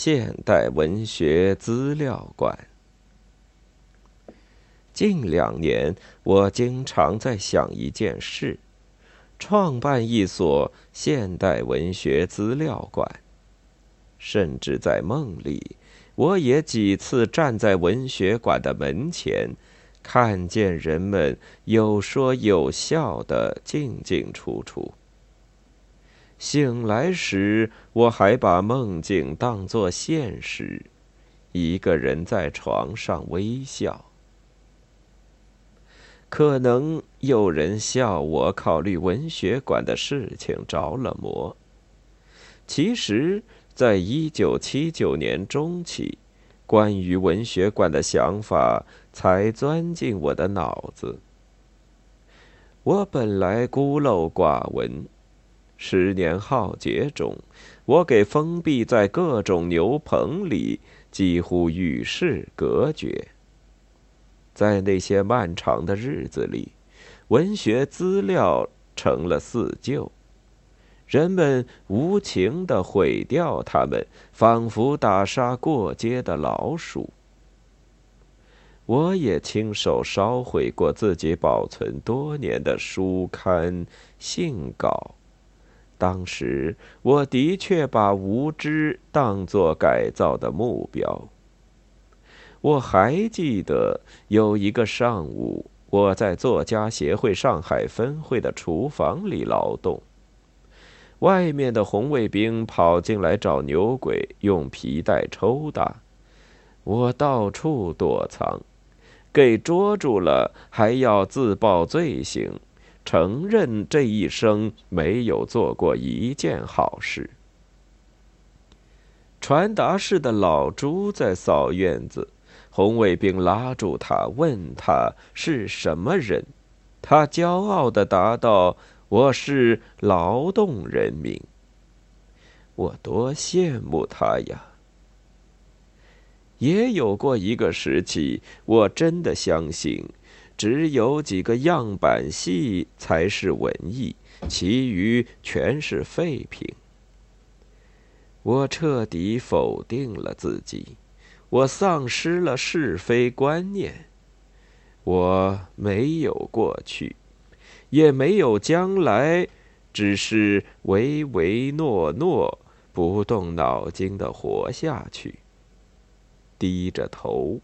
现代文学资料馆。近两年，我经常在想一件事：创办一所现代文学资料馆。甚至在梦里，我也几次站在文学馆的门前，看见人们有说有笑的进进出出。醒来时，我还把梦境当作现实，一个人在床上微笑。可能有人笑我考虑文学馆的事情着了魔。其实，在一九七九年中期，关于文学馆的想法才钻进我的脑子。我本来孤陋寡闻。十年浩劫中，我给封闭在各种牛棚里，几乎与世隔绝。在那些漫长的日子里，文学资料成了四旧，人们无情地毁掉它们，仿佛打杀过街的老鼠。我也亲手烧毁过自己保存多年的书刊、信稿。当时，我的确把无知当作改造的目标。我还记得有一个上午，我在作家协会上海分会的厨房里劳动，外面的红卫兵跑进来找牛鬼，用皮带抽打，我到处躲藏，给捉住了还要自报罪行。承认这一生没有做过一件好事。传达室的老朱在扫院子，红卫兵拉住他，问他是什么人。他骄傲的答道：“我是劳动人民。”我多羡慕他呀！也有过一个时期，我真的相信。只有几个样板戏才是文艺，其余全是废品。我彻底否定了自己，我丧失了是非观念。我没有过去，也没有将来，只是唯唯诺诺、不动脑筋的活下去，低着头，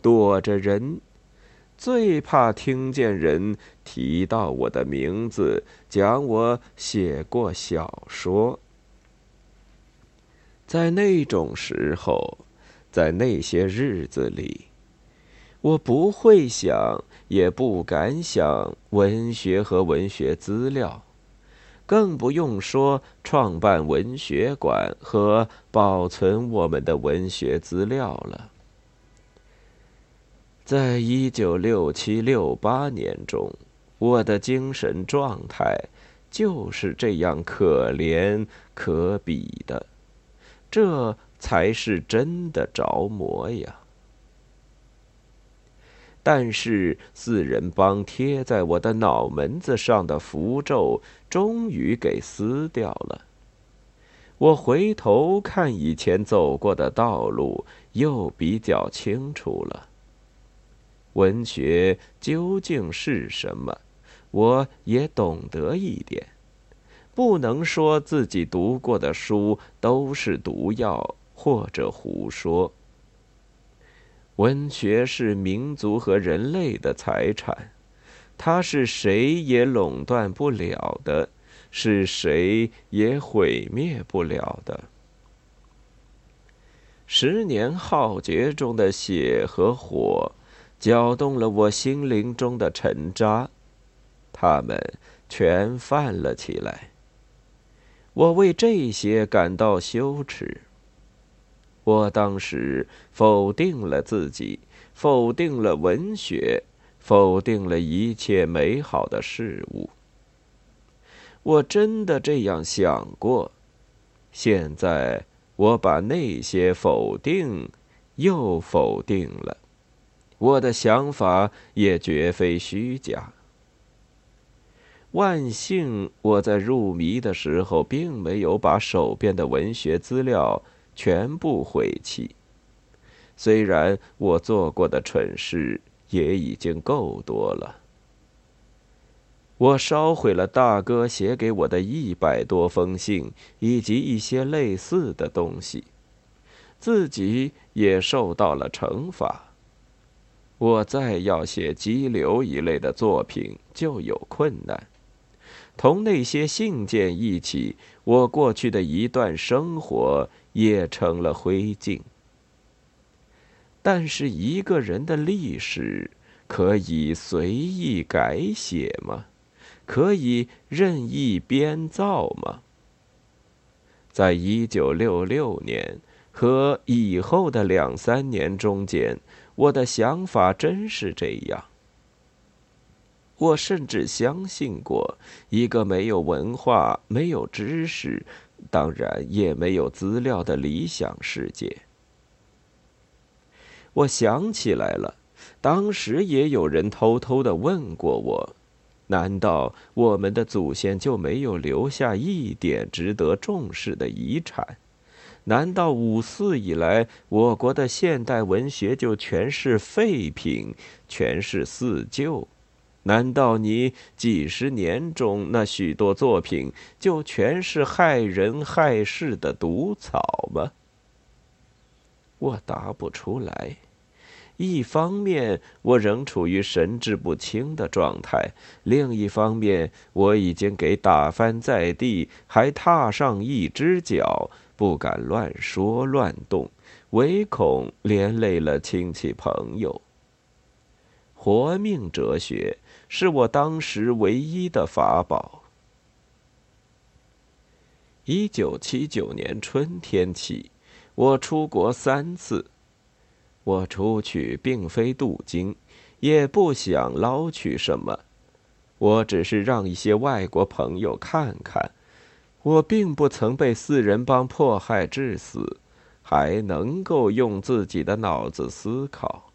躲着人。最怕听见人提到我的名字，讲我写过小说。在那种时候，在那些日子里，我不会想，也不敢想文学和文学资料，更不用说创办文学馆和保存我们的文学资料了。在一九六七六八年中，我的精神状态就是这样可怜可比的，这才是真的着魔呀！但是四人帮贴在我的脑门子上的符咒终于给撕掉了。我回头看以前走过的道路，又比较清楚了。文学究竟是什么？我也懂得一点，不能说自己读过的书都是毒药或者胡说。文学是民族和人类的财产，它是谁也垄断不了的，是谁也毁灭不了的。十年浩劫中的血和火。搅动了我心灵中的沉渣，他们全泛了起来。我为这些感到羞耻。我当时否定了自己，否定了文学，否定了一切美好的事物。我真的这样想过。现在我把那些否定又否定了。我的想法也绝非虚假。万幸，我在入迷的时候，并没有把手边的文学资料全部毁弃。虽然我做过的蠢事也已经够多了。我烧毁了大哥写给我的一百多封信，以及一些类似的东西，自己也受到了惩罚。我再要写激流一类的作品就有困难，同那些信件一起，我过去的一段生活也成了灰烬。但是一个人的历史可以随意改写吗？可以任意编造吗？在一九六六年和以后的两三年中间，我的想法真是这样。我甚至相信过一个没有文化、没有知识，当然也没有资料的理想世界。我想起来了，当时也有人偷偷的问过我。难道我们的祖先就没有留下一点值得重视的遗产？难道五四以来，我国的现代文学就全是废品，全是四旧？难道你几十年中那许多作品就全是害人害事的毒草吗？我答不出来。一方面，我仍处于神志不清的状态；另一方面，我已经给打翻在地，还踏上一只脚，不敢乱说乱动，唯恐连累了亲戚朋友。活命哲学是我当时唯一的法宝。一九七九年春天起，我出国三次。我出去并非镀金，也不想捞取什么，我只是让一些外国朋友看看，我并不曾被四人帮迫害致死，还能够用自己的脑子思考。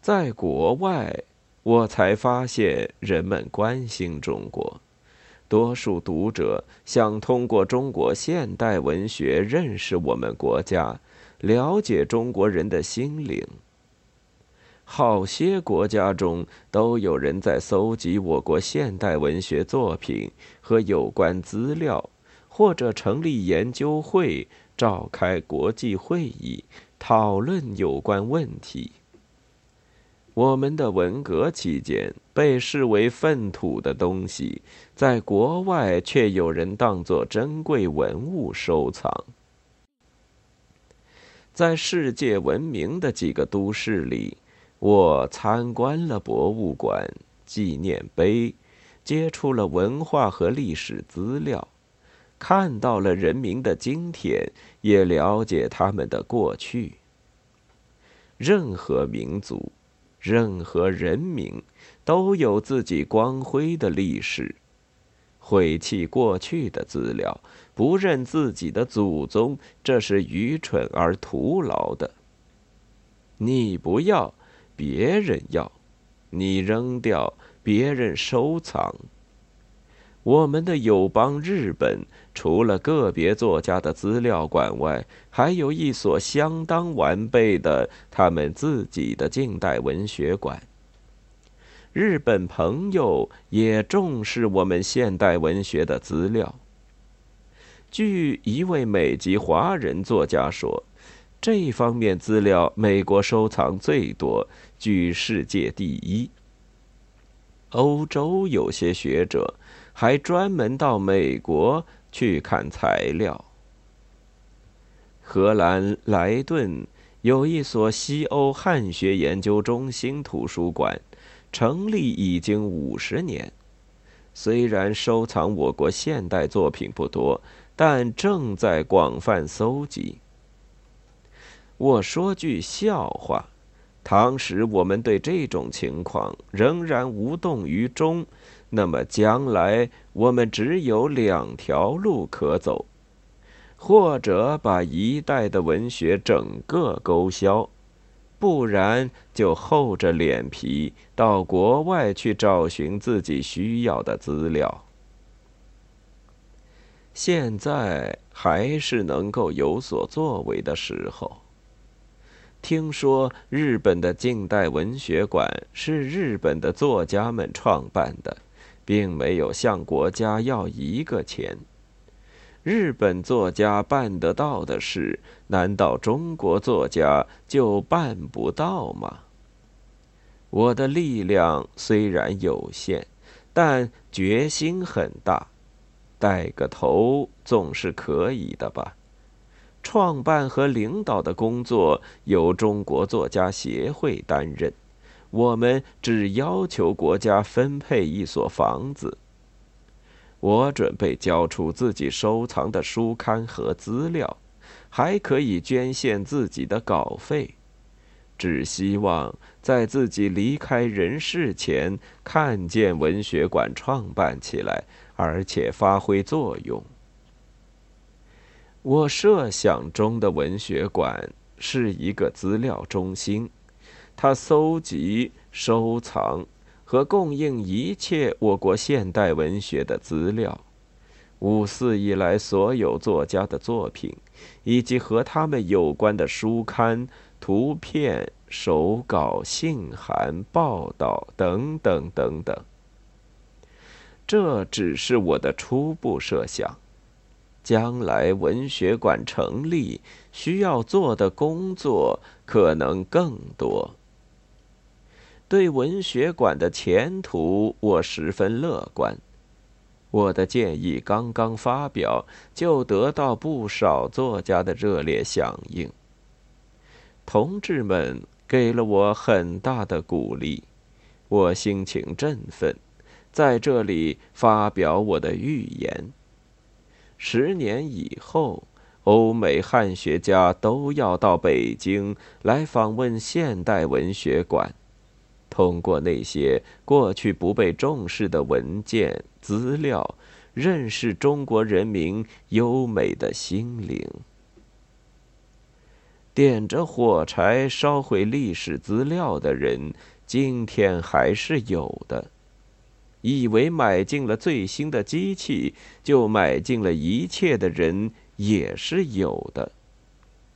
在国外，我才发现人们关心中国，多数读者想通过中国现代文学认识我们国家。了解中国人的心灵。好些国家中都有人在搜集我国现代文学作品和有关资料，或者成立研究会，召开国际会议，讨论有关问题。我们的文革期间被视为粪土的东西，在国外却有人当作珍贵文物收藏。在世界闻名的几个都市里，我参观了博物馆、纪念碑，接触了文化和历史资料，看到了人民的今天，也了解他们的过去。任何民族、任何人民都有自己光辉的历史。毁弃过去的资料，不认自己的祖宗，这是愚蠢而徒劳的。你不要，别人要；你扔掉，别人收藏。我们的友邦日本，除了个别作家的资料馆外，还有一所相当完备的他们自己的近代文学馆。日本朋友也重视我们现代文学的资料。据一位美籍华人作家说，这方面资料美国收藏最多，居世界第一。欧洲有些学者还专门到美国去看材料。荷兰莱顿有一所西欧汉学研究中心图书馆。成立已经五十年，虽然收藏我国现代作品不多，但正在广泛搜集。我说句笑话：倘使我们对这种情况仍然无动于衷，那么将来我们只有两条路可走：或者把一代的文学整个勾销。不然就厚着脸皮到国外去找寻自己需要的资料。现在还是能够有所作为的时候。听说日本的近代文学馆是日本的作家们创办的，并没有向国家要一个钱。日本作家办得到的事，难道中国作家就办不到吗？我的力量虽然有限，但决心很大，带个头总是可以的吧。创办和领导的工作由中国作家协会担任，我们只要求国家分配一所房子。我准备交出自己收藏的书刊和资料，还可以捐献自己的稿费，只希望在自己离开人世前看见文学馆创办起来，而且发挥作用。我设想中的文学馆是一个资料中心，它搜集、收藏和供应一切我国现代文学的资料，五四以来所有作家的作品，以及和他们有关的书刊、图片、手稿、信函、报道等等等等。这只是我的初步设想。将来文学馆成立需要做的工作可能更多。对文学馆的前途，我十分乐观。我的建议刚刚发表，就得到不少作家的热烈响应。同志们给了我很大的鼓励，我心情振奋，在这里发表我的预言。十年以后，欧美汉学家都要到北京来访问现代文学馆，通过那些过去不被重视的文件资料，认识中国人民优美的心灵。点着火柴烧毁历史资料的人，今天还是有的。以为买进了最新的机器就买进了一切的人也是有的，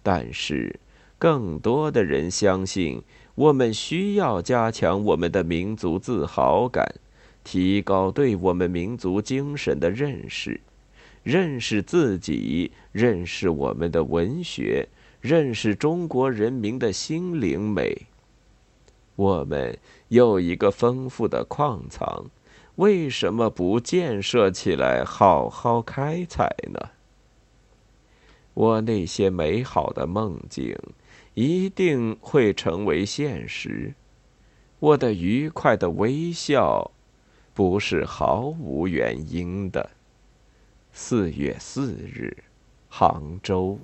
但是更多的人相信，我们需要加强我们的民族自豪感，提高对我们民族精神的认识，认识自己，认识我们的文学，认识中国人民的心灵美。我们有一个丰富的矿藏。为什么不建设起来，好好开采呢？我那些美好的梦境一定会成为现实。我的愉快的微笑不是毫无原因的。四月四日，杭州。